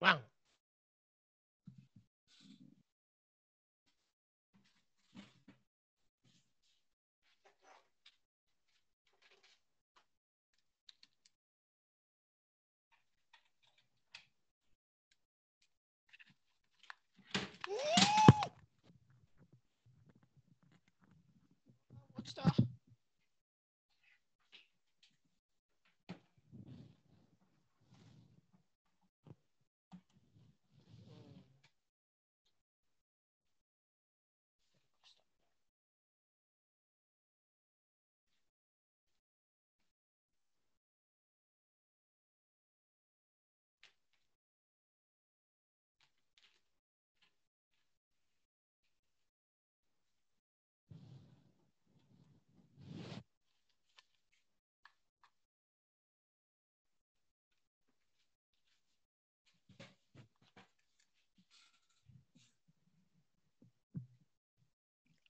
ワン。落ちた。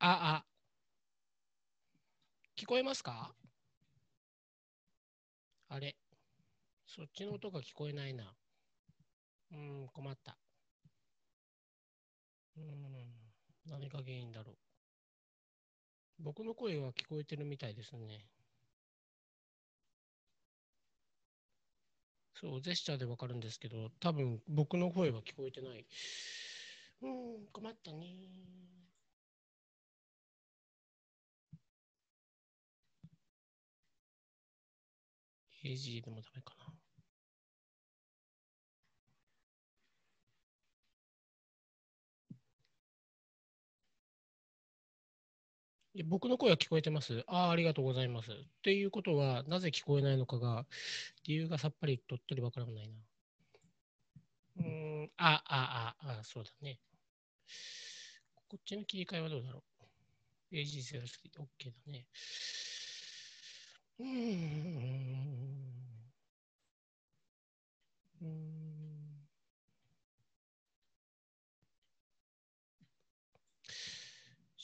あ、あ。聞こえますか？あれ。そっちの音が聞こえないな。うん、困った。うん、何が原因だろう。僕の声は聞こえてるみたいですね。そう、ジェスチャーでわかるんですけど、多分僕の声は聞こえてない。うん、困ったね。AG でもダメかな。僕の声は聞こえてます？ああ、ありがとうございます。っていうことは、なぜ聞こえないのかが、理由がさっぱりとっとりわからないな。うん、あ、あ、あ、あ、そうだね。こっちの切り替えはどうだろう。AG03、OK だね。うー。ん。うーん。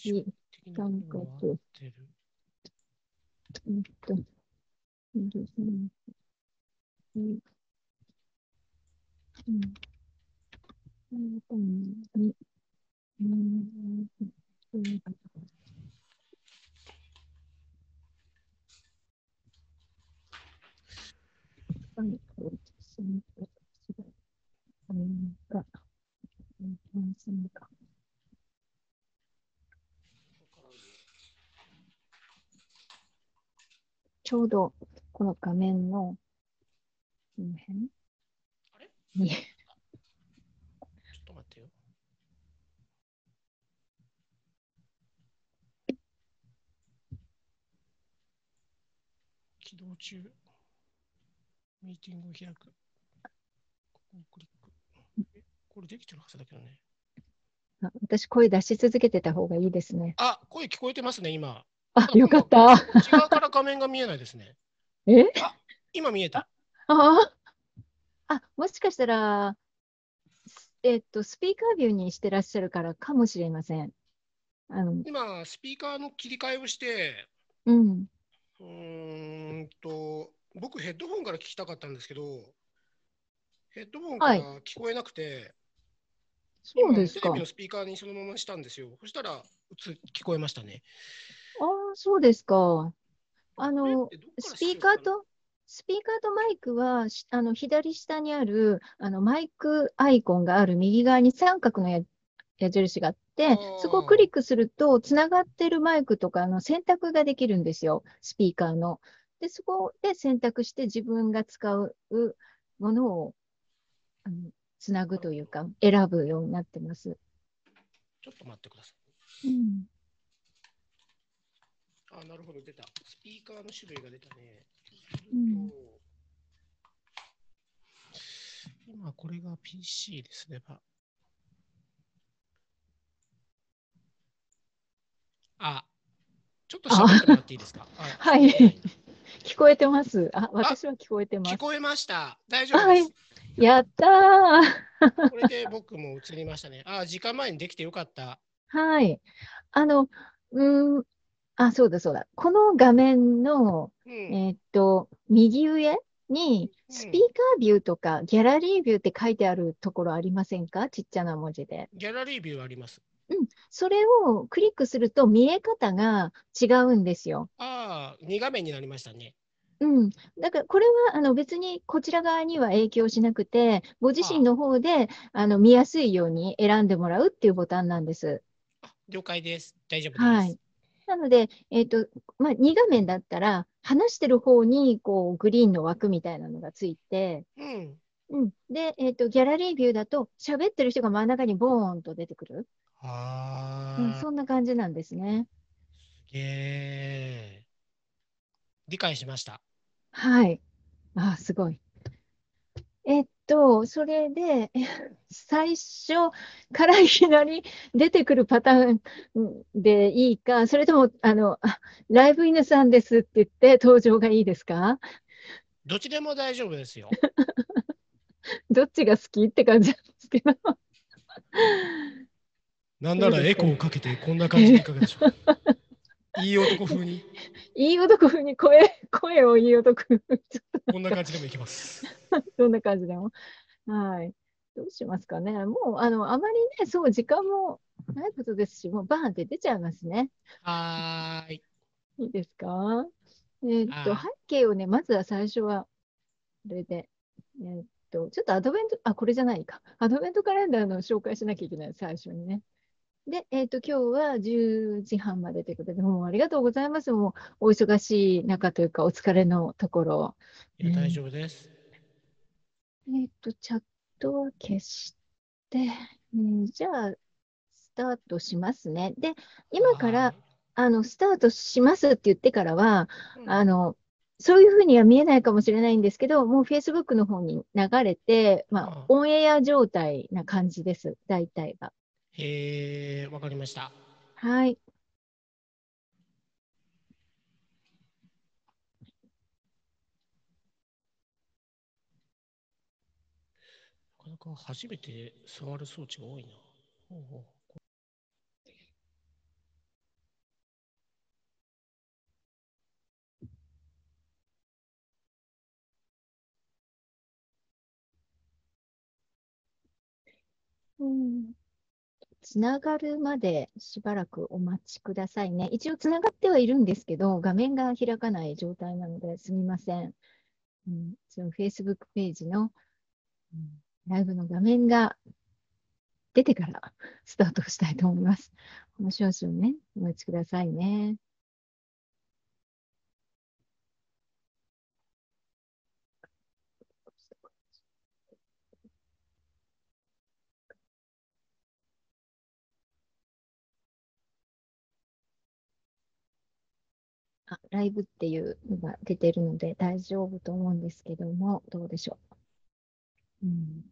いい的なところは合ってる。うん。と、うん。うん。うん。うん。うんうんうんうんはいちょうどこの画面のこの辺あれ？ちょっと待ってよ。起動中。ミーティングを開く。ここをクリック。えこれできてるはずだけどね。あ私声出し続けてた方がいいですね。あ、声聞こえてますね、今。あ、よかった。内側から画面が見えないですね。え？今見えた。ああ、もしかしたら、すえっと、スピーカービューにしてらっしゃるからかもしれません。あの、今、スピーカーの切り替えをして、うん。うーんと、僕ヘッドホンから聞きたかったんですけど、ヘッドホンかはいら聞こえなくて、そうですか。今テレビのスピーカーにそのまましたんですよ。そしたら、聞こえましたね。ああ、そうですか。あこの、スピーカーと、スピーカーとマイクは、しあの、左下にある、あの、マイクアイコンがある右側に三角のや矢印があってそこをクリックすると、つながってるマイクとかの選択ができるんですよ、スピーカーの。で、そこで選択して自分が使うものを、あのつなぐというか、選ぶようになってます。ちょっと待ってください。うん。あ、なるほど、出た。スピーカーの種類が出たね。うん今、これが PC ですね。ばあ、ちょっと喋ってもらっていいですか？あはい聞こえてます？あ、私は聞こえてます。聞こえました。大丈夫はいです。やったー。これで僕も映りましたね。あ、時間前にできてよかった。はい。あの、うーん、あ、そうだそうだ。この画面の、うん。えーっと、右上に、スピーカービューとかギャラリービューって書いてあるところありませんか？ちっちゃな文字で。ギャラリービューあります。うん。それをクリックすると見え方が違うんですよ。ああ、2画面になりましたね。うん。だからこれはあの別にこちら側には影響しなくて、ご自身の方であの見やすいように選んでもらうっていうボタンなんです。あ了解です。大丈夫です。はい。なので、えっ、と、まあ、2画面だったら、話してる方に、こう、グリーンの枠みたいなのがついて、うん。うん。で、えっ、と、ギャラリービューだと、喋ってる人が真ん中にボーンと出てくる。うん、ああ、そんな感じなんですね。すげえ。理解しました。はい。あ、すごい。えっと、それで、え 最初からいきなり出てくるパターンでいいか、それとも、あの、あライブ犬さんですって言って登場がいいですか？どっちでも大丈夫ですよ。どっちが好きって感じなんですけど。なんならエコーをかけてこんな感じでいかがでしょうか。いい男風に、いい男風に声、声をいい男風に、こんな感じでもいきます。と そんな感じでも。はい。どうしますかね。もう、あの、あまりね、そう、時間もないことですし、もうバーンって出ちゃいますね。はーい。いいですか？えーっと、はい背景をね、まずは最初は、これで、えーっと、ちょっとアドベント、あ、これじゃないか。アドベントカレンダーの紹介しなきゃいけない、最初にね。で、えーっと、今日は10時半までということで、もうありがとうございます。もう、お忙しい中というか、お疲れのところ。いや、大丈夫です。えーっと、チャットは消して、うんじゃあ、スタートしますね。で、今から、あの、スタートしますって言ってからは、はい、あの、そういうふうには見えないかもしれないんですけど、もう Facebook の方に流れて、まあ、オンエア状態な感じです、大体が。へえ、わかりました。はい。なかなか初めて触る装置が多いな。ほうほううん。つながるまでしばらくお待ちくださいね。一応つながってはいるんですけど、画面が開かない状態なのですみません。うん、その Facebook ページの、うん、ライブの画面が出てからスタートしたいと思います。もう少々ね、お待ちくださいね。ライブっていうのが出てるので大丈夫と思うんですけども、どうでしょう？うん、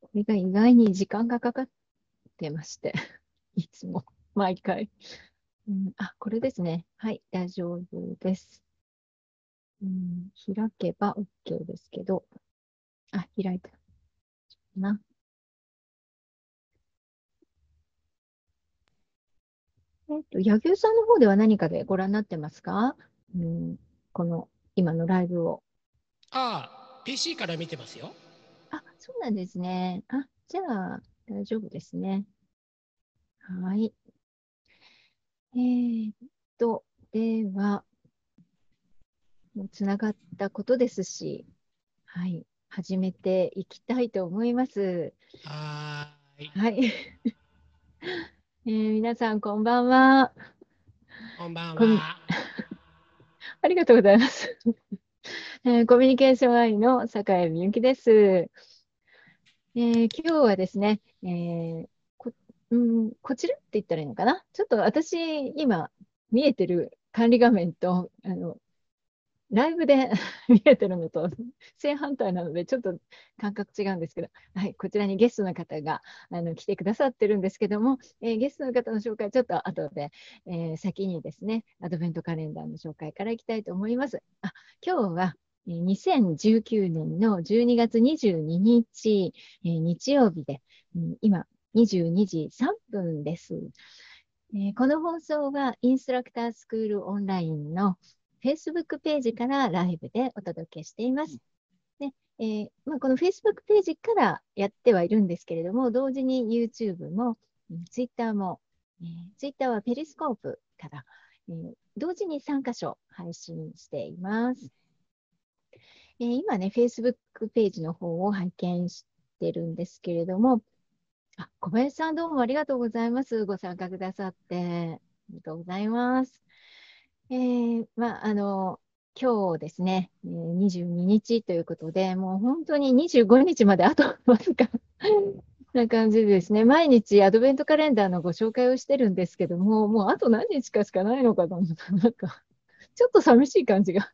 これが意外に時間がかかってまして、いつも、毎回。うん、あ、これですね。はい、大丈夫です。うん、開けば OK ですけど、あ、開いた。な。えっと、柳生さんの方では何かでご覧になってますか、うん、この今のライブを。ああ、PC から見てますよ。あ、そうなんですね。あ、じゃあ大丈夫ですね。はい。えー、っと、では、もうつながったことですし、はい。始めていきたいと思います。はーい。はい。えー、皆さん、こんばんは。こんばんは。ありがとうございます。えーコミュニケーションアイの坂井美由紀です。えー今日はですね、えーこ、うん、こちらって言ったらいいのかな？ちょっと私、今、見えてる管理画面と、あの、ライブで 見えてるのと正反対なので、ちょっと感覚違うんですけど、はい、こちらにゲストの方があの来てくださってるんですけども、えーゲストの方の紹介、ちょっと後で、えー先にですね、アドベントカレンダーの紹介からいきたいと思います。あ今日は2019年の12月22日、えー日曜日で、うん今、22時3分です。えー、この放送はインストラクタースクールオンラインの Facebook ページからライブでお届けしています。でえーまあ、この Facebook ページからやってはいるんですけれども、同時に YouTube も Twitter も、えー、Twitter はペリスコープから、えー、同時に3箇所配信しています。えー、今ね、Facebook ページの方を拝見してるんですけれども、あ、小林さんどうもありがとうございます。ご参加くださって。ありがとうございます。えー、まあ、あの、今日ですね、えー、22日ということで、もう本当に25日まであと わずか な感じですね、毎日アドベントカレンダーのご紹介をしてるんですけども、もうあと何日かしかないのかと思った、なんか、ちょっと寂しい感じが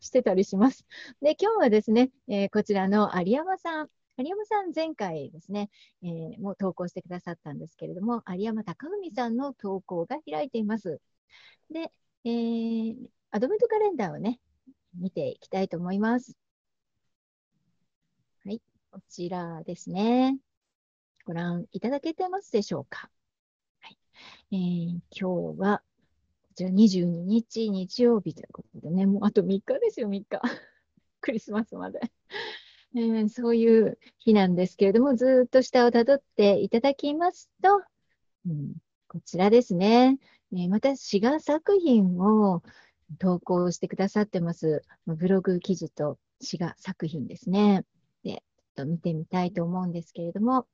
してたりします。で、今日はですね、えー、こちらの有山さん、有山さん、前回ですね、えー、もう投稿してくださったんですけれども、有山隆文さんの投稿が開いています。で、えー、アドベントカレンダーをね、見ていきたいと思います。はい、こちらですね。ご覧いただけてますでしょうか？はいえー、今日は、こちら22日日曜日ということでね、もうあと3日ですよ、3日。クリスマスまで。えー、そういう日なんですけれども、ずっと下をたどっていただきますと、うん、こちらですね。え、また、詩画作品を投稿してくださってます。ブログ記事と詩画作品ですね。で、ちょっと見てみたいと思うんですけれども、こ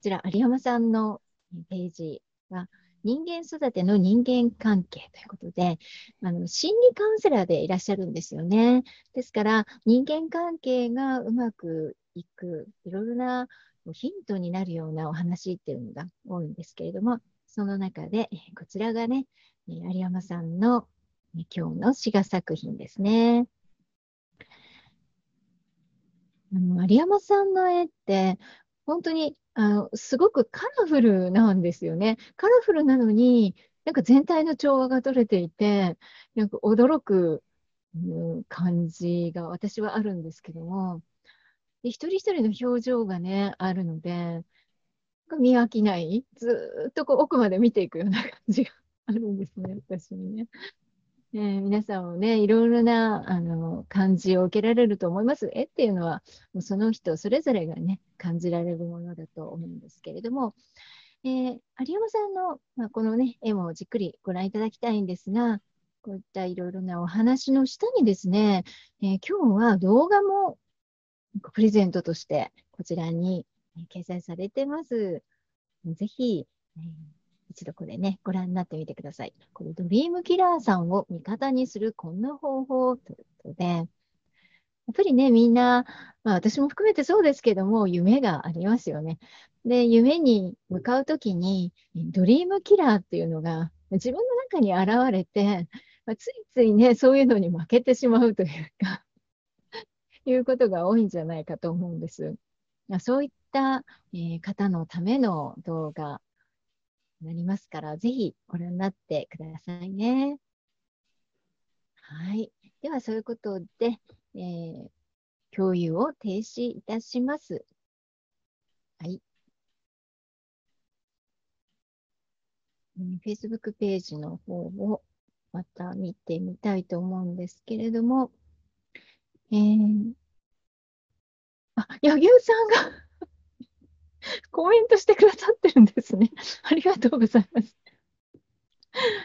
ちら、有山さんのページは、人間育ての人間関係ということで、あの心理カウンセラーでいらっしゃるんですよね。ですから、人間関係がうまくいく、いろいろなヒントになるようなお話っていうのが多いんですけれども、その中で、こちらがね、有山さんの今日の詩画作品ですね。あの有山さんの絵って、本当にあの、すごくカラフルなんですよね。カラフルなのに、なんか全体の調和が取れていて、なんか驚く、感じが私はあるんですけども、で一人一人の表情がね、あるので、見飽きない、ずっとこう奥まで見ていくような感じがあるんですね、私にね。えー、皆さんもね、いろいろなあの感じを受けられると思います。絵っていうのは、もうその人それぞれがね、感じられるものだと思うんですけれども、えー、有山さんの、まあ、このね、絵もじっくりご覧いただきたいんですが、こういったいろいろなお話の下にですね、えー、今日は動画もプレゼントとしてこちらに掲載されてます。ぜひ、えー一度これね、ご覧になってみてください。これ、ドリームキラーさんを味方にするこんな方法ということで、やっぱりね、みんな、まあ私も含めてそうですけども、夢がありますよね。で、夢に向かうときに、ドリームキラーっていうのが自分の中に現れて、まあ、ついついね、そういうのに負けてしまうというか いうことが多いんじゃないかと思うんです。そういった、えー、方のための動画なりますから、ぜひご覧になってくださいね。はい。では、そういうことで、えー、共有を停止いたします。はい。Facebook ページの方をまた見てみたいと思うんですけれども、えー、あ、柳生さんが コメントしてくださってるんですね。ありがとうございます。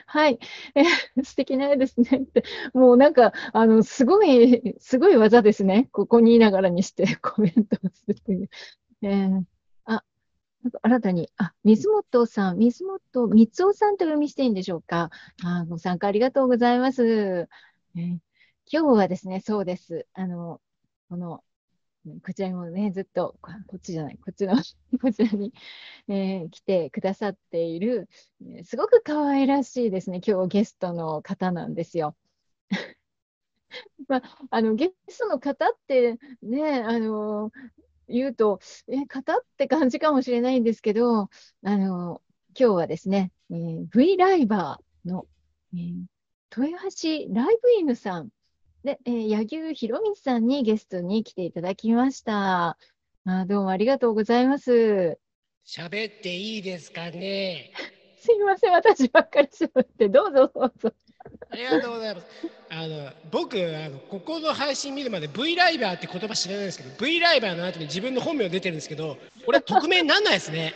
はい。えー、素敵な絵ですねって。もうなんか、あの、すごい、すごい技ですね。ここにいながらにして コメントをするという。えー、あ、なんか新たに、あ、水本さん、水本光夫さんと読みしていいんでしょうか。あご参加ありがとうございます。えー、今日はですね、そうです。あの、このこちらにもね、ずっと、こっちじゃない、こっちの、こちらに、え、来てくださっている、すごく可愛らしいですね、今日ゲストの方なんですよ。まあ、あのゲストの方ってね、あの言うと、え、方って感じかもしれないんですけど、あの今日はですね、えー、V ライバーの、えー、豊橋ライブ犬さんで、えー、柳生博光さんにゲストに来ていただきました。あどうもありがとうございます。喋っていいですかね？すいません、私ばっかり喋って、どうぞどうぞ。ありがとうございます。あの僕あのここの配信見るまで V ライバーって言葉知らないんですけど V ライバーの後に自分の本名出てるんですけどこれ匿名になんないですね。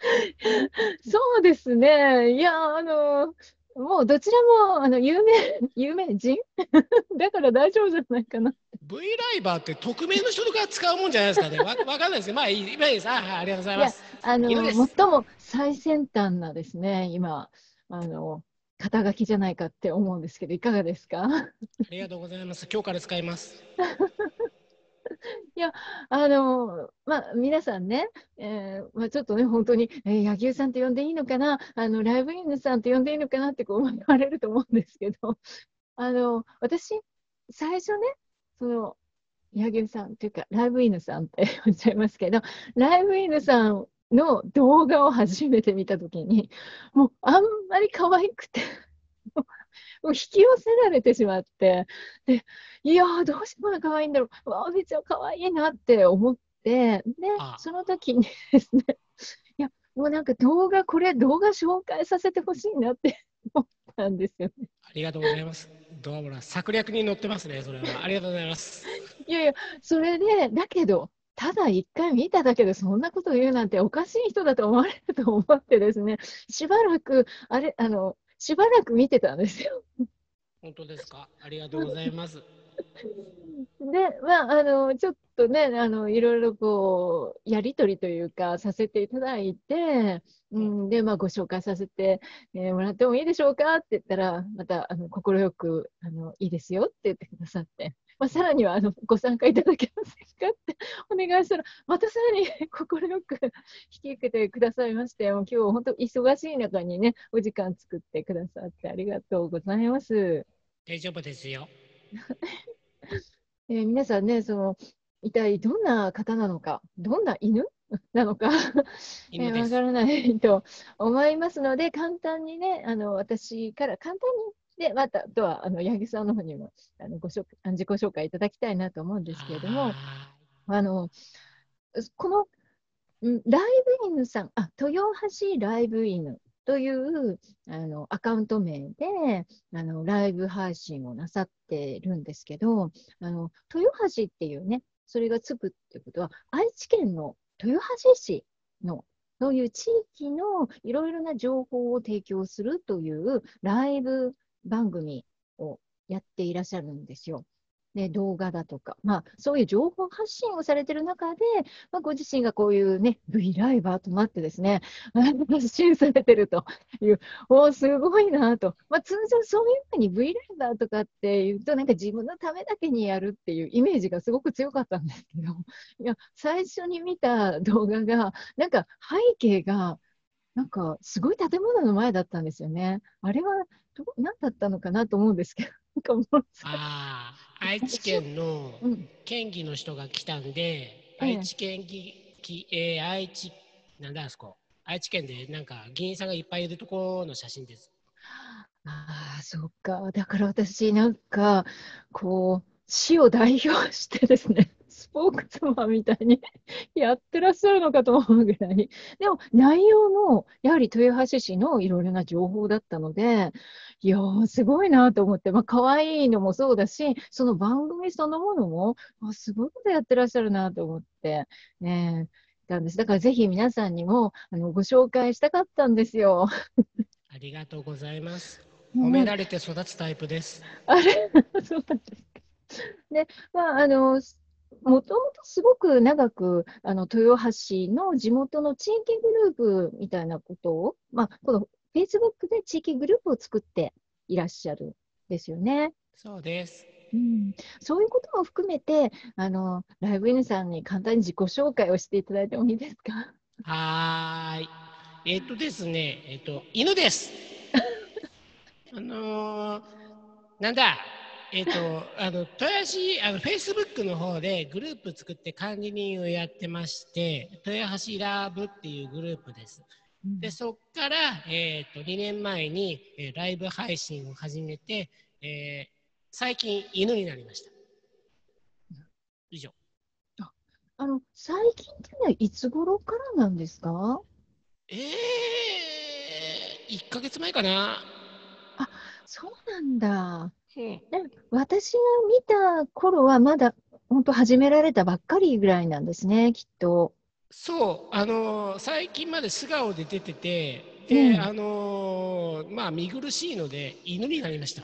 そうですね。いや、あの、もうどちらもあの有名、有名人？だから大丈夫じゃないかな。V ライバーって匿名の人が使うもんじゃないですかね。わわかんないですけどまあいいです。あはいありがとうございます。あの、最も最先端なですね、今、あの、肩書きじゃないかって思うんですけど、いかがですか？ありがとうございます。今日から使います。いやあの、まあ、皆さんね、えーまあ、ちょっとね、本当に、えー、野球さんと呼んでいいのかな、あの、ライブインさんと呼んでいいのかなってこう言われると思うんですけど、あの、私、最初ね、その、野球さんというか、ライブイヌさんっておっしゃいますけど、ライブイヌさんの動画を初めて見たときに、もうあんまり可愛くて、もう引き寄せられてしまって、で、いやー、どうしてこんな可愛いんだろう、わあ、めっちゃ可愛いなって思って、であ、その時にですね、いや、もうなんか動画、これ動画紹介させてほしいなって思ったんですよね。ありがとうございます。ドアボラ策略に乗ってますね。それはありがとうございます。いやいや、それで、だけど、ただ一回見ただけでそんなこと言うなんておかしい人だと思われると思ってですね、しばらく、あれ、あの、しばらく見てたんですよ。本当ですか？ありがとうございます。で、まあ、あの、ちょっとね、あの、いろいろこう、やりとりというか、させていただいて、うん、で、まあ、ご紹介させて、えーもらってもいいでしょうか？って言ったら、また、あの、快く、あの、いいですよって言ってくださって、まあ、さらには、あの、ご参加いただけませんかってお願いしたら、またさらに快く引き受けてくださいまして、もう今日本当忙しい中にね、お時間作ってくださってありがとうございます。大丈夫ですよ。えー皆さんね、その、一体どんな方なのか、どんな犬なのか、え。ーわからないと思いますので、簡単にね、あの、私から簡単に、で、また、あとは、あの、八木さんの方にも、あの、ご紹自己紹介いただきたいなと思うんですけれども、はあの、この、んライブ犬さん、あ、豊橋ライブ犬というあのアカウント名であのライブ配信をなさってるんですけど、あの豊橋っていうね、それがつくっていうことは、愛知県の豊橋市のそういう地域のいろいろな情報を提供するというライブ番組をやっていらっしゃるんですよ。で動画だとか、まあ、そういう情報発信をされてる中で、まあ、ご自身がこういうね、V ライバーとなってですね、発信されてるという、おーすごいなと。まあ、通常そういうふうに V ライバーとかっていうと、なんか自分のためだけにやるっていうイメージがすごく強かったんですけど、いや、最初に見た動画が、なんか背景が、なんかすごい建物の前だったんですよね。あれはど何だったのかなと思うんですけど、なんかもうすごいああ、愛知県のうん、県議の人が来たんで、ええ愛知県議、きえー愛知、なんだあそこ、愛知県でなんか議員さんがいっぱいいるところの写真です。ああ、そっか。だから私、なんか、こう、市を代表してですね、スポークスマンみたいに やってらっしゃるのかと思うぐらい。でも、内容の、やはり豊橋市のいろいろな情報だったので、いやー、すごいなと思って、まあ、可愛いのもそうだし、その番組そのものも、あすごいことやってらっしゃるなと思って、ね、いたんです。だからぜひ皆さんにも、あの、ご紹介したかったんですよ。ありがとうございます。褒められて育つタイプです。あれ？そうなんですか。で、まあ、あの、もともとすごく長く、あの、豊橋の地元の地域グループみたいなことを、まあ、この Facebook で地域グループを作っていらっしゃるんですよね。そうです。うん、そういうことも含めて、あの、ライブイヌさんに簡単に自己紹介をしていただいてもいいですか？はーい。えっとですね、えっと、犬です。あのーなんだ、えっと、あの、豊橋、あの、Facebook の方でグループ作って管理人をやってまして、豊橋ラブっていうグループです。で、そっから、えっと、2年前に、えーライブ配信を始めて、えー最近犬になりました。以上。あの、最近ってのはいつ頃からなんですか？ええー、1ヶ月前かな。そうなんだ。うん。で私が見た頃はまだ本当始められたばっかりぐらいなんですね、きっと。そう、あのー最近まで素顔で出てて、で、うんあのーまあ、見苦しいので、犬になりました。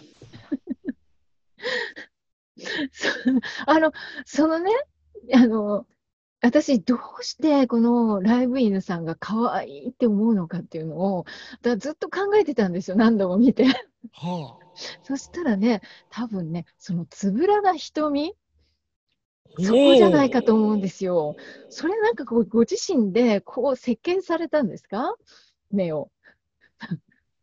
あの、そのね、あの、私どうしてこのライブ犬さんが可愛いって思うのかっていうのを、ずっと考えてたんですよ、何度も見て。はそしたらね、多分ね、そのつぶらな瞳、あ。そこじゃないかとう。思うんですよ。それなんかこう、ご自身でこう設計されたんですか？目を。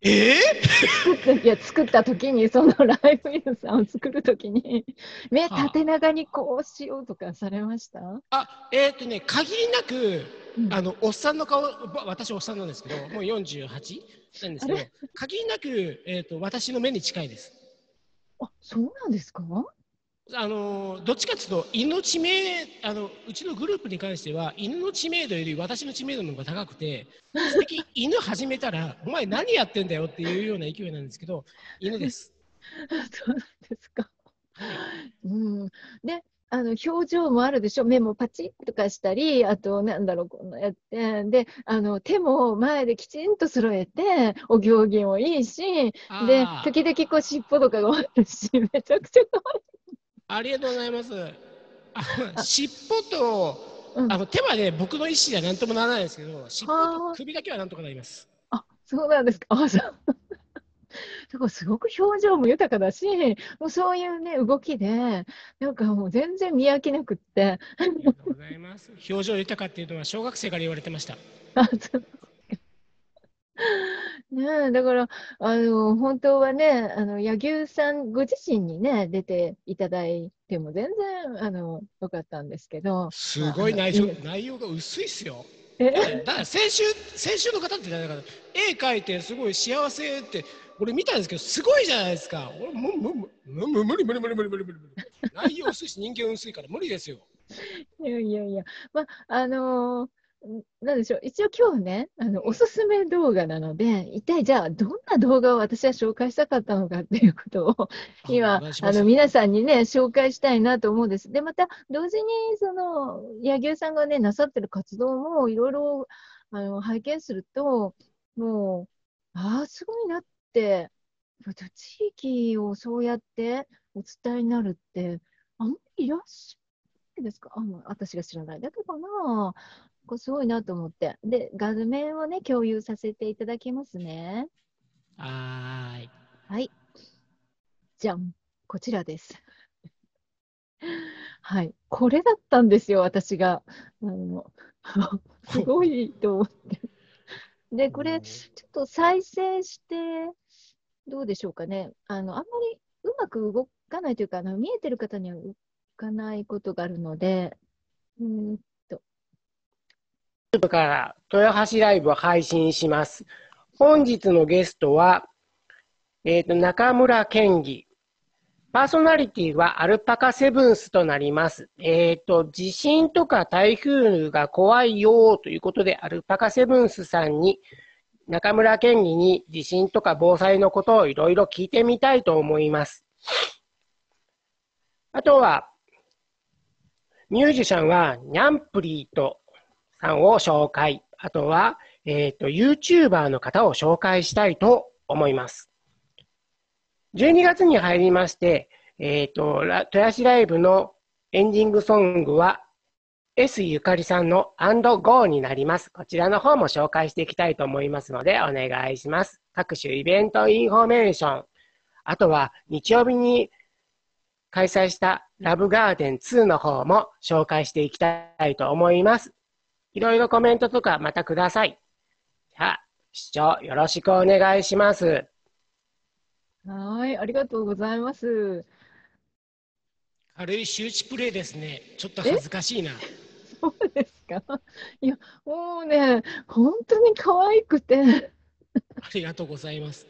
え作った、いや、作った時に、そのライブ犬さんを作る時に、目はあ縦長にこうしようとかされました？あ、えっ、とね、限りなく、うんあの、おっさんの顔、ば私おっさんなんですけど、もう 48? なんですけど、限りなく、えっ、と、私の目に近いです。あ、そうなんですか？あのどっちかというと犬の知名あのうちのグループに関しては犬の知名度より私の知名度の方が高くて素敵犬始めたらお前何やってんだよっていうような勢いなんですけど犬です。そうなんですか。うん。で、あの、表情もあるでしょ？目もパチッとかしたり、あと、なんだろう、こんなやって、で、あの、手も前できちんと揃えて、お行儀もいいし、で、時々こう尻尾とかがあるし、めちゃくちゃ可ありがとうございます。あ尻尾とあの手はね僕の意思じゃ何ともならないですけど尻尾はあと首だけはなんとかなります。あ、そうなんですか。あ、そう。だからすごく表情も豊かだし、もうそういうね、動きで、なんかもう全然見飽きなくって、ありがとうございます。表情豊かっていうのは小学生から言われてました。あ、そう ねえ、だから、あの、本当はね、あの、柳生さんご自身にね、出ていただいても全然、あの、よかったんですけど、すごい内容まあ内容が薄いっすよ。え、だから先週先週の方ってだから絵描いてすごい幸せって俺見たんですけどすごいじゃないですか。俺もむむむむ無理無理無理無理無理無理無理。内容薄いし人間薄いから無理ですよ。いやいやいや、まあ、あのんなんでしょう、一応今日ね、あの、おすすめ動画なので、一体じゃあ、どんな動画を私は紹介したかったのかっていうことを、今、あの、皆さんにね、紹介したいなと思うんです。で、また、同時に、その、柳生さんがね、なさってる活動も、いろいろ、あの、拝見すると、もう、ああ、すごいなって、地域をそうやってお伝えになるって、あんまりいらっしゃるですか？あの、私が知らないだけかな。これすごいなと思って。で、画面をね、共有させていただきますね。はーい。はい。じゃん。こちらです。はい。これだったんですよ、私が。あの、すごいと思って。で、これ、ちょっと再生して、どうでしょうかね。あの、あんまりうまく動かないというか、あの見えてる方には動かないことがあるので、うーん YouTube から豊橋ライブを配信します。本日のゲストは、えっ、と、中村健義。パーソナリティはアルパカセブンスとなります。えっ、と、地震とか台風が怖いよということで、アルパカセブンスさんに、中村健義に地震とか防災のことをいろいろ聞いてみたいと思います。あとは、ミュージシャンはニャンプリーとさんを紹介。あとは、えっ、と、YouTuber の方を紹介したいと思います。12月に入りまして、えっ、と、ラ豊橋ライブのエンディングソングは、S ゆかりさんの &Go になります。こちらの方も紹介していきたいと思いますので、お願いします。各種イベントインフォメーション。あとは、日曜日に開催したラブガーデン2の方も紹介していきたいと思います。いろいろコメントとかまたください。じゃあ、視聴よろしくお願いします。はい、ありがとうございます。軽い周知プレイですね。ちょっと恥ずかしいな。そうですか？いや、もうね、本当に可愛くて。ありがとうございます。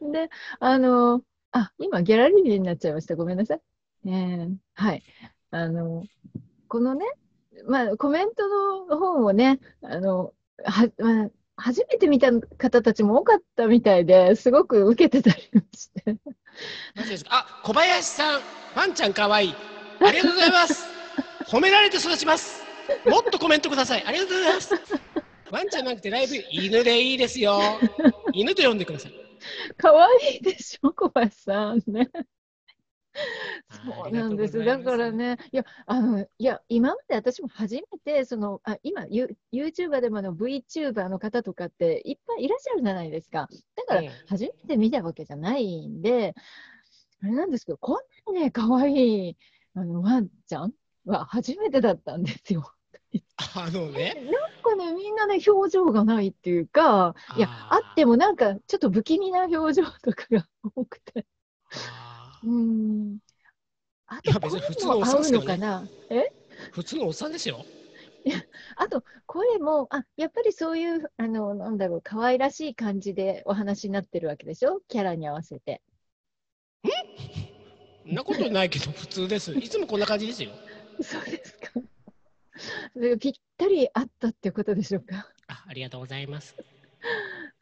で、あの、あ、今、ギャラリーになっちゃいました。ごめんなさい。えーはい。あの、このね、まあ、コメントの方もね、あの、は、まあ、初めて見た方たちも多かったみたいですごく受けてたりして。あ、小林さん、ワンちゃんかわいい。ありがとうございます。褒められて育ちます。もっとコメントください。ありがとうございます。ワンちゃんなくてライブ、犬でいいですよ。犬と呼んでください。可愛いでしょ、小林さんね。あそうなんです。だからね、いや、あの、いや、今まで私も初めて、その、あ、今、ユ、YouTuber でもあの VTuber の方とかっていっぱいいらっしゃるじゃないですか。だからうん、初めて見たわけじゃないんで、あれなんですけど、こんなにね、可愛い、あの、ワンちゃんは初めてだったんですよ。あのね、なんかね、みんなね、表情がないっていうか、いや、あってもなんか、ちょっと不気味な表情とかが多くて。あうーん。あいやと、別に普通のおっさんねのかな？ー普通のおっさんですよ。あと、声も、あ、やっぱりそういう、あの、なんだろう、可愛らしい感じでお話になってるわけでしょ？キャラに合わせて。そんなことないけど、普通です。いつもこんな感じですよ。そうですか。それがぴったり合ったってことでしょうか？あありがとうございます。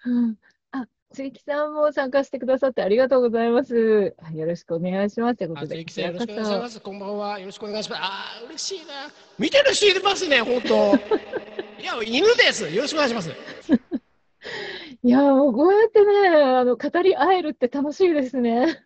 うん。あ、鈴木さんも参加してくださってありがとうございます。あよろしくお願いします。というこあ、とで、鈴木さんよろしくお願いします。こんばんは。よろしくお願いします。ああ、嬉しいな。見てる人いますね、本当。いや、犬です。よろしくお願いします。そ いや、もうこうやってね、あの、語り合えるって楽しいですね。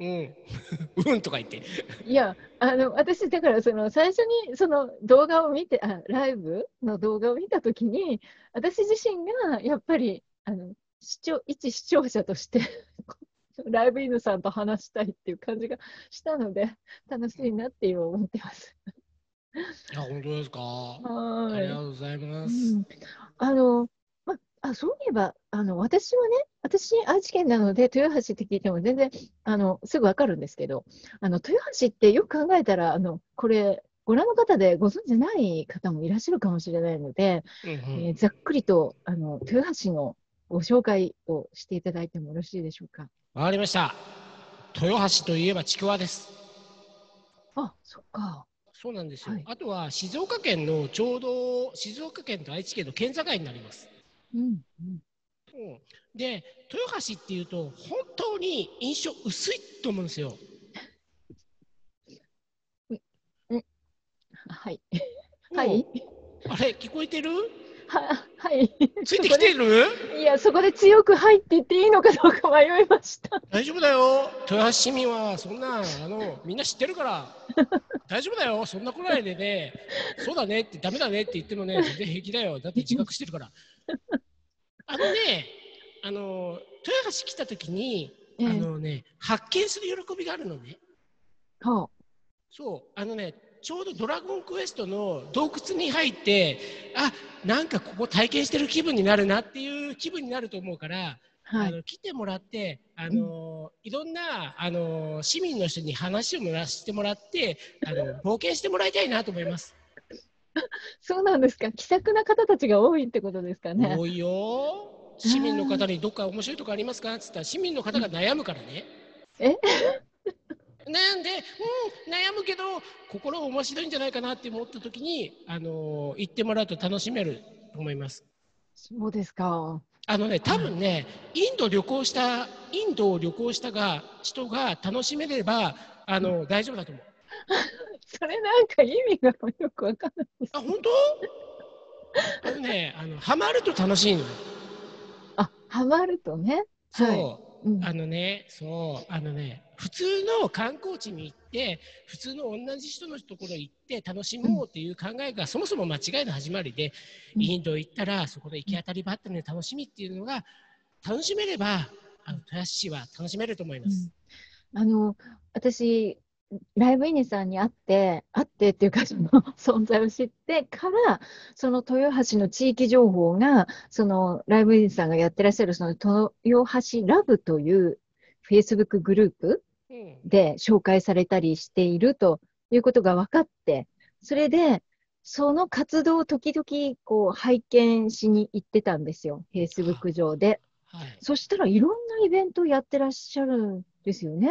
うん。うん。うんとか言って。いや、あの、私、だから、その、最初に、その動画を見て、あ、ライブの動画を見たときに、私自身が、やっぱり、あの、視聴、一視聴者として、ライブ犬さんと話したいっていう感じがしたので、楽しいなって今思ってます。いや、本当ですか？はい。りがとうございます。うんあの、ま、あ、そういえば、あの、私はね、私、愛知県なので、豊橋って聞いても全然、あの、すぐわかるんですけど、あの、豊橋ってよく考えたら、あの、これ、ご覧の方でご存知ない方もいらっしゃるかもしれないので、うんうんえーざっくりと、あの、豊橋のご紹介をしていただいてもよろしいでしょうか。わかりました。豊橋といえばちくわです。あ、そっか。そうなんですよ。はいあとは静岡県のちょうど静岡県と愛知県の県境になります。うん、うん。うん、で、豊橋っていうと本当に印象薄いと思うんですよ。はい。はい。あれ聞こえてる？は、はい。ついてきてる？いや、そこで強く入って言っていいのかどうか迷いました。大丈夫だよ。豊橋市民はそんなあのみんな知ってるから大丈夫だよ。そんな来ないでね。そうだねってダメだねって言ってもね全然平気だよ。だって自覚してるから。あのね、あの豊橋来た時にええあのね発見する喜びがあるのね。はそうあのねちょうどドラゴンクエストの洞窟に入ってあなんかここ体験してる気分になるなっていう気分になると思うから、あ、はい。あの来てもらってあの、いろんなあの市民の人に話をもらしてもらってあの冒険してもらいたいなと思います。そうなんですか。気さくな方たちが多いってことですかね。多いよ市民の方にどっか面白いとこありますかって言ったら市民の方が悩むからね。え？悩んで、うん、悩むけど心面白いんじゃないかなって思った時に、あの行ってもらうと楽しめると思います。そうですか。あのね、多分ね、インド旅行した、インドを旅行したが人が楽しめれば、あの大丈夫だと思う。それなんか意味がよくわかんない。あ、本当？あのね、あのハマると楽しいのよ。あ、ハマるとね？そう。はいうんあのね、そう、あのね、普通の観光地に行って、普通の同じ人のところ行って楽しもうっていう考えがそもそも間違いの始まりで、うんインド行ったらそこで行き当たりばったりの楽しみっていうのが楽しめれば、あの豊橋市は楽しめると思います。あの、私、ライブイネさんに会って、会ってっていうか、その存在を知ってから、その豊橋の地域情報が、そのライブイネさんがやってらっしゃる、その豊橋ラブという Facebook グループうんで紹介されたりしているということが分かって、それで、その活動を時々こう拝見しに行ってたんですよ、Facebook 上で。はい。そしたらいろんなイベントをやってらっしゃるんですよね。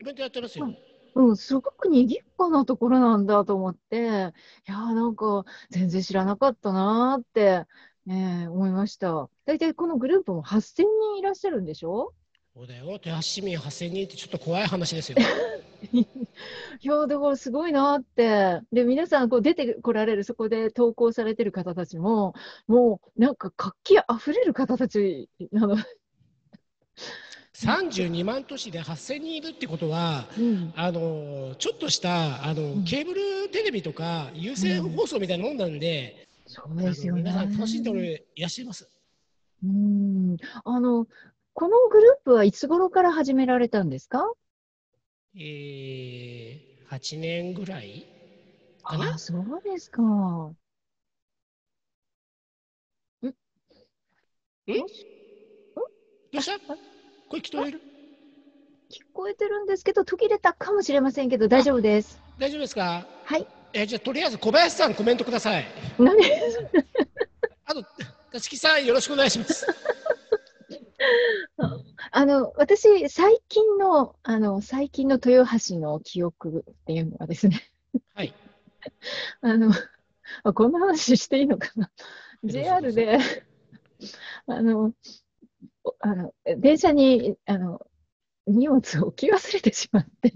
イベントやってますよ。はいうん、すごく賑やかなところなんだと思って、いやーなんか全然知らなかったなーって、ねえ、思いました。大体このグループも8000人いらっしゃるんでしょ？そうだよ。豊橋市民8000人ってちょっと怖い話ですよ。いや、だからすごいなって。で、皆さんこう出てこられる、そこで投稿されてる方たちも、もうなんか活気あふれる方たちなの。32万都市で8000人いるってことは、うん、あのちょっとしたあの、ん。ケーブルテレビとか有線放送みたいなもんなんで、そうですよね。皆さん楽しんでおらいらっしゃいます。うん。あの、このグループはいつ頃から始められたんですか？えー、8年ぐらいかあな。あ、そうですか。どうした？声聞こえる？聞こえてるんですけど、途切れたかもしれませんけど、大丈夫です。大丈夫ですか？はい。えじゃあとりあえず小林さんコメントください。何 あと、立木さんよろしくお願いします。あの、私、最近の、あの、最近の豊橋の記憶っていうのはですね、はい。あの、あこんな話していいのかな。JR で、あの、おあの、電車に、あの、荷物を置き忘れてしまって、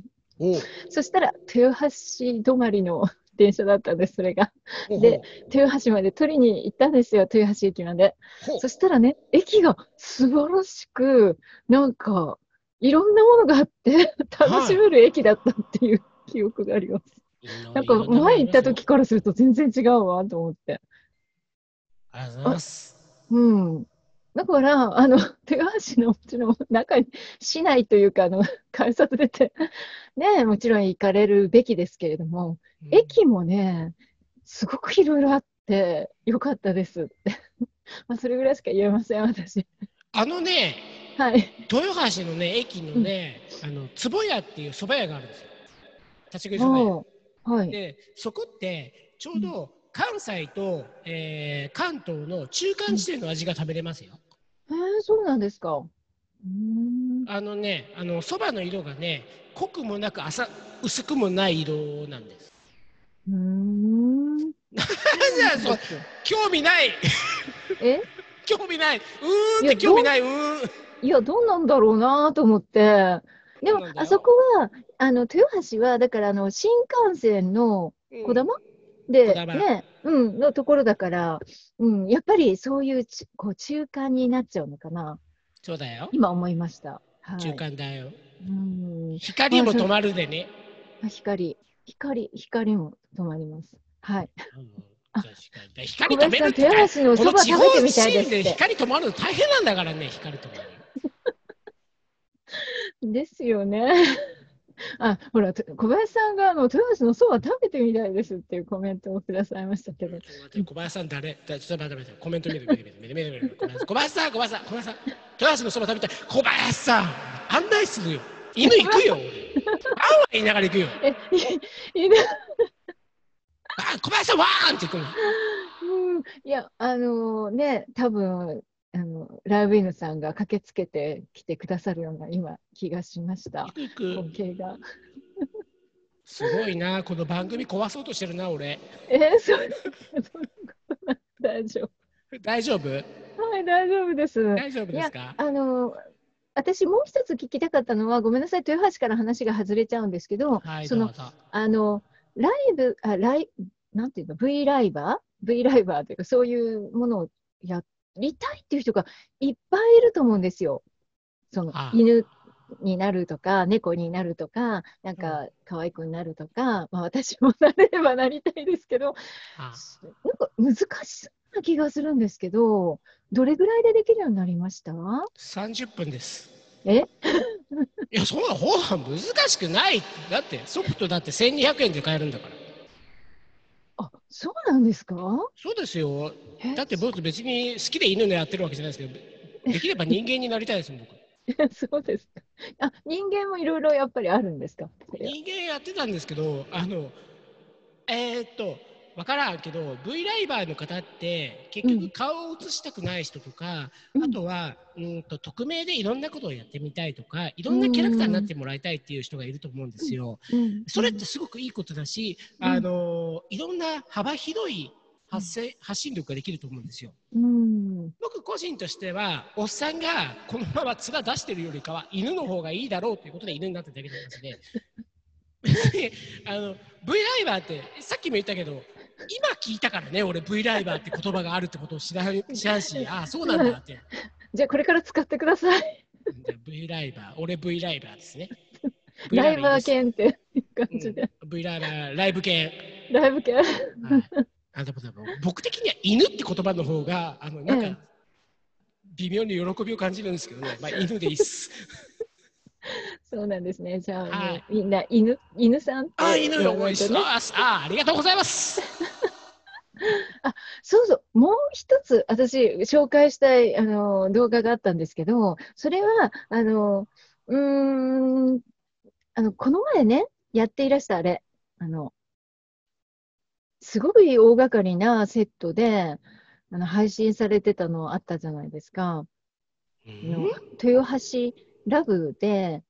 そしたら、豊橋止まりの電車だったんです、それが。で豊橋まで取りに行ったんですよ、豊橋駅まで。そしたらね、駅が素晴らしく、なんか、いろんなものがあって、楽しめる駅だったっていう記憶があります。なんか、前行った時からすると全然違うわと思って。ありがとうございます。うん。だから、あの、豊橋のもちろん中に、市内というか、あの、改札出て、ね、もちろん行かれるべきですけれども、うん駅もね、すごくいろいろあって、よかったですって。まあ、それぐらいしか言えません、私。あのね、はい。豊橋のね、駅のね、あの坪屋っていう蕎麦屋があるんですよ。立ち食い蕎麦屋。はい。で、そこってちょうど関西と、えー関東の中間地点の味が食べれますよ。えー、そうなんですか。あのね、あの蕎麦の色がね、濃くもなく浅薄くもない色なんです。うーん。じゃあそう興味ない、え？興味ない、うーんいやって興味ない、うーん。いや、どうなんだろうなと思って。でもあそこは、あの、豊橋は、だから、あの、新幹線のこだまで、こだまね、うん、のところだから、うん、やっぱりそういうち、こう、中間になっちゃうのかな。そうだよ。今思いました。はい。中間だよ。うん。光も止まるでね。あ光、光、光も止まります。はい。うんあ確かに光止めるって豊橋のそば食べてみたいですって。光止まるの大変なんだからね、光止まる。ですよね。あ、ほら、小林さんがあの豊橋のそば食べてみたいですっていうコメントをくださいましたけど。小林さん誰？ちょっと待って待ってコメント見る見る見る見る見る小林さん小林さん小林さん豊橋のそば食べたい小林さん案内するよ犬行くよ俺あん言いながら行くよえ、いいね。あ小林さんわーんって行くのうん、いや、あのね、多分あのライブイヌさんが駆けつけてきてくださるような今、気がしました光景が。すごいなこの番組壊そうとしてるな俺えー、そう、大丈大丈夫？夫。はい、大丈夫です。大丈夫ですか？あの私、もう一つ聞きたかったのは、ごめんなさい、豊橋から話が外れちゃうんですけど、そのはいどうぞあのライブ、あライなんていうの、V ライバー ?V ライバーというか、そういうものをやりたいっていう人がいっぱいいると思うんですよ。その犬になるとか、猫になるとか、なんか可愛くなるとか、まあ、私もなれればなりたいですけど、あなんか難しそうな気がするんですけど、どれぐらいでできるようになりました？30分です。え？いやそんなほら難しくない。だってソフトだって1200円で買えるんだから。あ、そうなんですか？そうですよ。え？だって僕別に好きで犬のやってるわけじゃないですけど できれば人間になりたいですもん僕。そうですか。あ、人間もいろいろやっぱりあるんですか？人間やってたんですけどあのえーっとわからんけど V ライバーの方って結うん。局顔を映したくない人とか、うん。あとはうんと匿名でいろんなことをやってみたいとかいろんなキャラクターになってもらいたいっていう人がいると思うんですよ。うん。それってすごくいいことだし、うん。あのいろんな幅広い発生発信力ができると思うんですよ。うん。僕個人としてはおっさんがこのまま面出してるよりかは犬の方がいいだろうということで犬になっただけの話で別に あの V ライバーってさっきも言ったけど今聞いたからね俺 V ライバーって言葉があるってことを知ら ん知らんしああそうなんだって じゃあこれから使ってください。じゃあ V ライバー俺 V ライバーですね ライバー系、犬っていう感じで。うん V ライバーライブ系ライブ犬。はいあでもでも僕的には犬って言葉の方があのなんええか微妙に喜びを感じるんですけどね、まあ、犬でいいっす。そうなんですね。じゃあ、はいみんな犬、犬さんってあ犬言わの多いっすないとね。ああありがとうございます。そうそう、もう一つ私紹介したいあの動画があったんですけど、それは、あの、うーん、あの、この前ね、やっていらしたあれ、あの、すごく大掛かりなセットで、あの、配信されてたのあったじゃないですか。あの豊橋ラブで、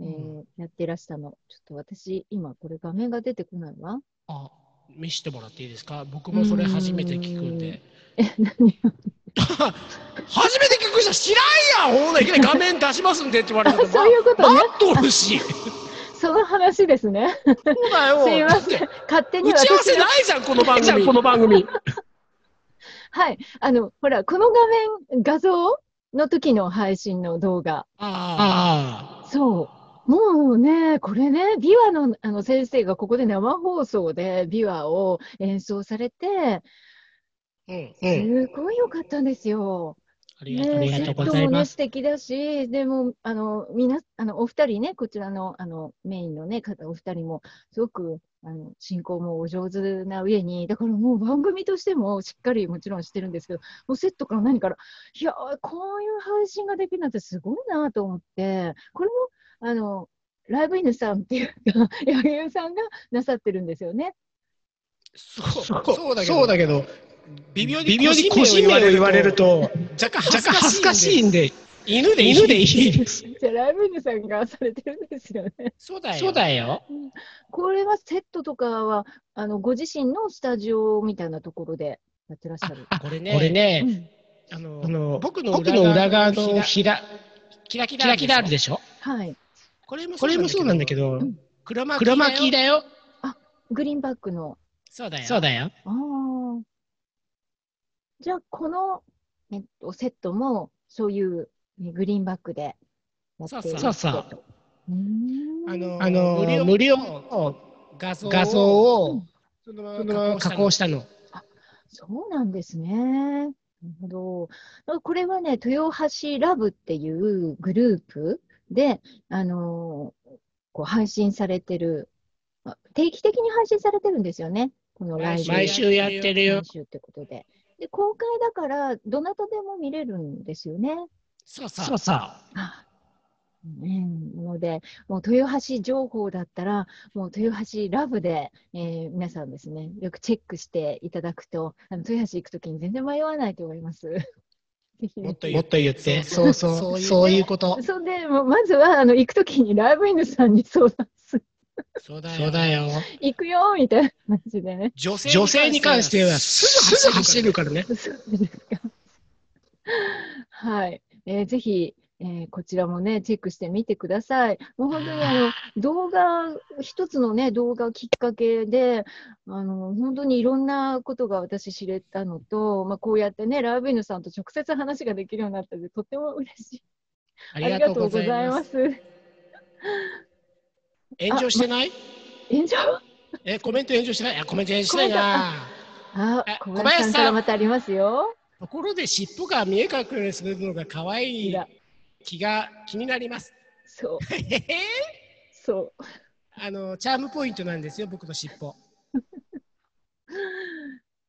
えーやっていらしたの。ちょっと私、今これ画面が出てこないわ。あ見せてもらっていいですか？僕もそれ初めて聞くんで。え、何 を初めて聞く人知らんやんほんないきなり画面出しますんでって言われてもそういうことね待っとるし。その話ですね。そうだよ。すいません。勝手に打ち合わせないじゃん、この番組。この番組。はい。あの、ほら、この画面、画像の時の配信の動画。ああそう。もうね、これね、琵琶のあの先生がここで生放送で琵琶を演奏されて。すごい良かったんですよ。ありがとうごね、ざいますセットもね、素敵だし、でも、あの、みな、あの、お二人ね、こちらの、あの、メインのね、方、お二人も、すごく、あの、進行もお上手な上に、だからもう番組としてもしっかりもちろんしてるんですけど、もうセットから何から、いやー、こういう配信ができるなんてすごいなと思って、これも、あの、ライブ犬さんっていうか、野球さんがなさってるんですよね。そうそうそうだけどそうだけど、微妙に微妙に個人名を言われると、若干若干恥ずかしいんで、犬で犬でいいです。じゃあ、ライブ犬さんがされてるんですよね。そうだよ。そうだよ。これはセットとかは、あの、ご自身のスタジオみたいなところでやってらっしゃる。あこれねこれね、うんあのあの僕の僕の裏側のひらキラキキラキラあるででしょ？はい。これもこれもそうなんだけど、黒巻黒巻きだよ。グリーンバックの。そうだよ。そうだよ。ああ。じゃあ、この、えっと、セットも、そういう、ねグリーンバックでやっているそうそうあのあの、無料の画像画像ををその加工したの。そうなんですね。なるほど。これはね、豊橋ラブっていうグループで、あのーこう配信されてる、あ定期的に配信されてるんですよね。このライブ。毎週やってるよ毎。週ってことで。で、公開だから、どなたでも見れるんですよね。そうそうそうそう。あうん、なので、もう豊橋情報だったら、もう豊橋ラブで、えー皆さんですね、よくチェックしていただくと、あの豊橋行くときに全然迷わないと思います。もっともっと言って、そそううそうそう、そういうこと。そんで、もうまずはあの行くときにライブ犬さんに相談する。そうだよ。そうだよ。行くよみたいな感じでね。女性女性に関してはすぐ走るからね。そうですか。はい。えーぜひ、えーこちらもね、チェックしてみてください。もう本当にあの 動画、一つのね、動画きっかけで、あの、本当にいろんなことが私知れたのと、まあ、こうやってね、ライブ犬さんと直接話ができるようになったので、とっても嬉しい。ありがとうございま。ますす。炎上してない？炎上？え、コメント炎上してない？あ、コメント炎上してないな。ああ、小林さんからまたありますよ。ところで尻尾が見え隠れするのが可愛い気が気になります。そう、そう。あの、チャームポイントなんですよ、僕の尻尾。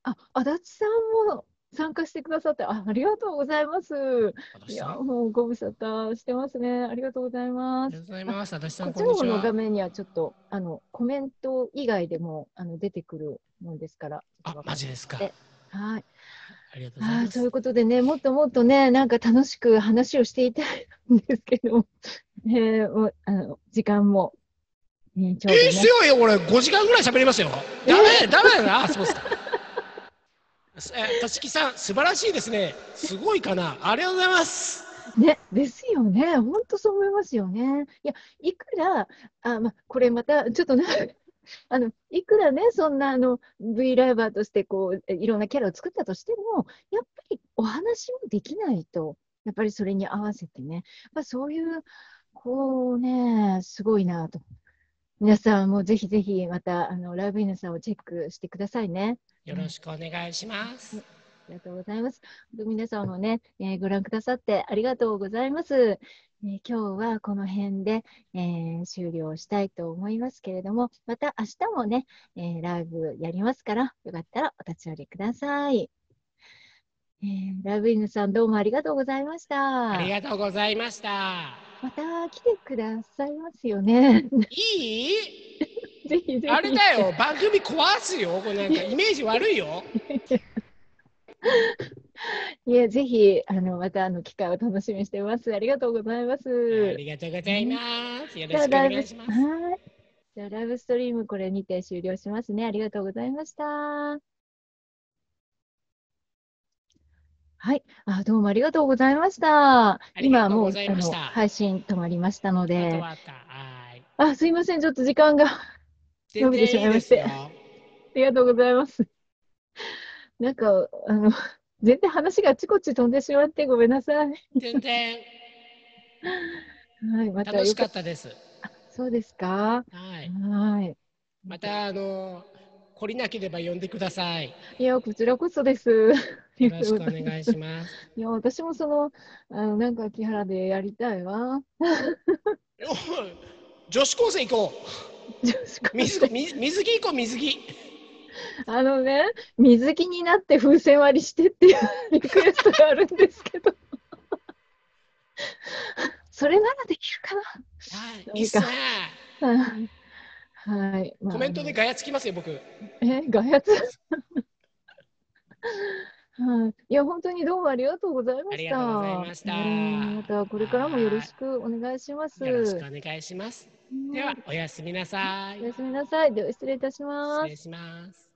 あ、足立さんも参加してくださって、あありがとうございます。いや、もうご無沙汰してますね。ありがとうございますありがとう。ございます。私さん、こんにちは。画面にはちょっと、あの、コメント以外でも、あの、出てくるもんですから。あ、マジですか。ではい。ありがとうございああ、ますそういう。ことでね、もっともっとね、なんか楽しく話をしていたいんですけど、え ー、もうあの時間も、えーちょうどねえー、す。ごいよ、俺、5時間ぐらい喋りますよ。ダメ、ダメだな、あそうですか。え、たしきさん、素晴らしいですね。すごいかな。ありがとうございます。ね、ですよね。本当そう思いますよね。いや、いくら、あ、ま、これまた、ちょっとね、あの、いくらね、そんな、あの、V ライバーとして、こう、いろんなキャラを作ったとしても、やっぱりお話もできないと、やっぱりそれに合わせてね、まあ、そういう、こうね、すごいなと。皆さんもぜひぜひ、また、あの、ライブイヌさんをチェックしてくださいね。よろしくお願いします。ありがとうございます。皆さんもね、えーご覧くださってありがとうございます。えー今日はこの辺で、えー終了したいと思いますけれども、また明日もね、えーライブやりますから、よかったらお立ち寄りください。えーライブイヌさんどうもありがとうございました。ありがとうございました。また来てくださいますよね。いい？ぜひぜひ。あれだよ、番組壊すよ。これなんかイメージ悪いよ。いえ、ぜひ、あの、またあの機会を楽しみにしています。ありがとうございます。ありがとうございます。よろしくおじゃあライブ願いします。はい。じゃあライブストリームこれにて終了しますね。ありがとうございました。はい。あ、どうもありがとうございました。今もうあの配信止まりましたので。あ、すいません。ちょっと時間が あ伸びてしまいまして全然いいりがとうございます。なんか、あの、全然話があちこち飛んでしまってごめんなさい。全然はい。また楽しかよったです。そうですか？はい。はい。またあの懲りなければ呼んでください。いや、こちらこそです。よろしくお願いします。いや、私もその、あの、なんか木原でやりたいわ。女子高生行こう。水着水水着行こう水着。あのね、水着になって風船割りしてっていうリクエストがあるんですけど。それならできるかはい。いいっすね。な。はい。コメントでガヤつきますよ僕。え、ガヤツはい。いや、本当にどうもありがとうございました。ありがとうございましたうんまたこれからもよろしくお願いします。よろしくお願いします。うんではおやすみなさい。おやすみなさい。では失礼いたします失。礼します。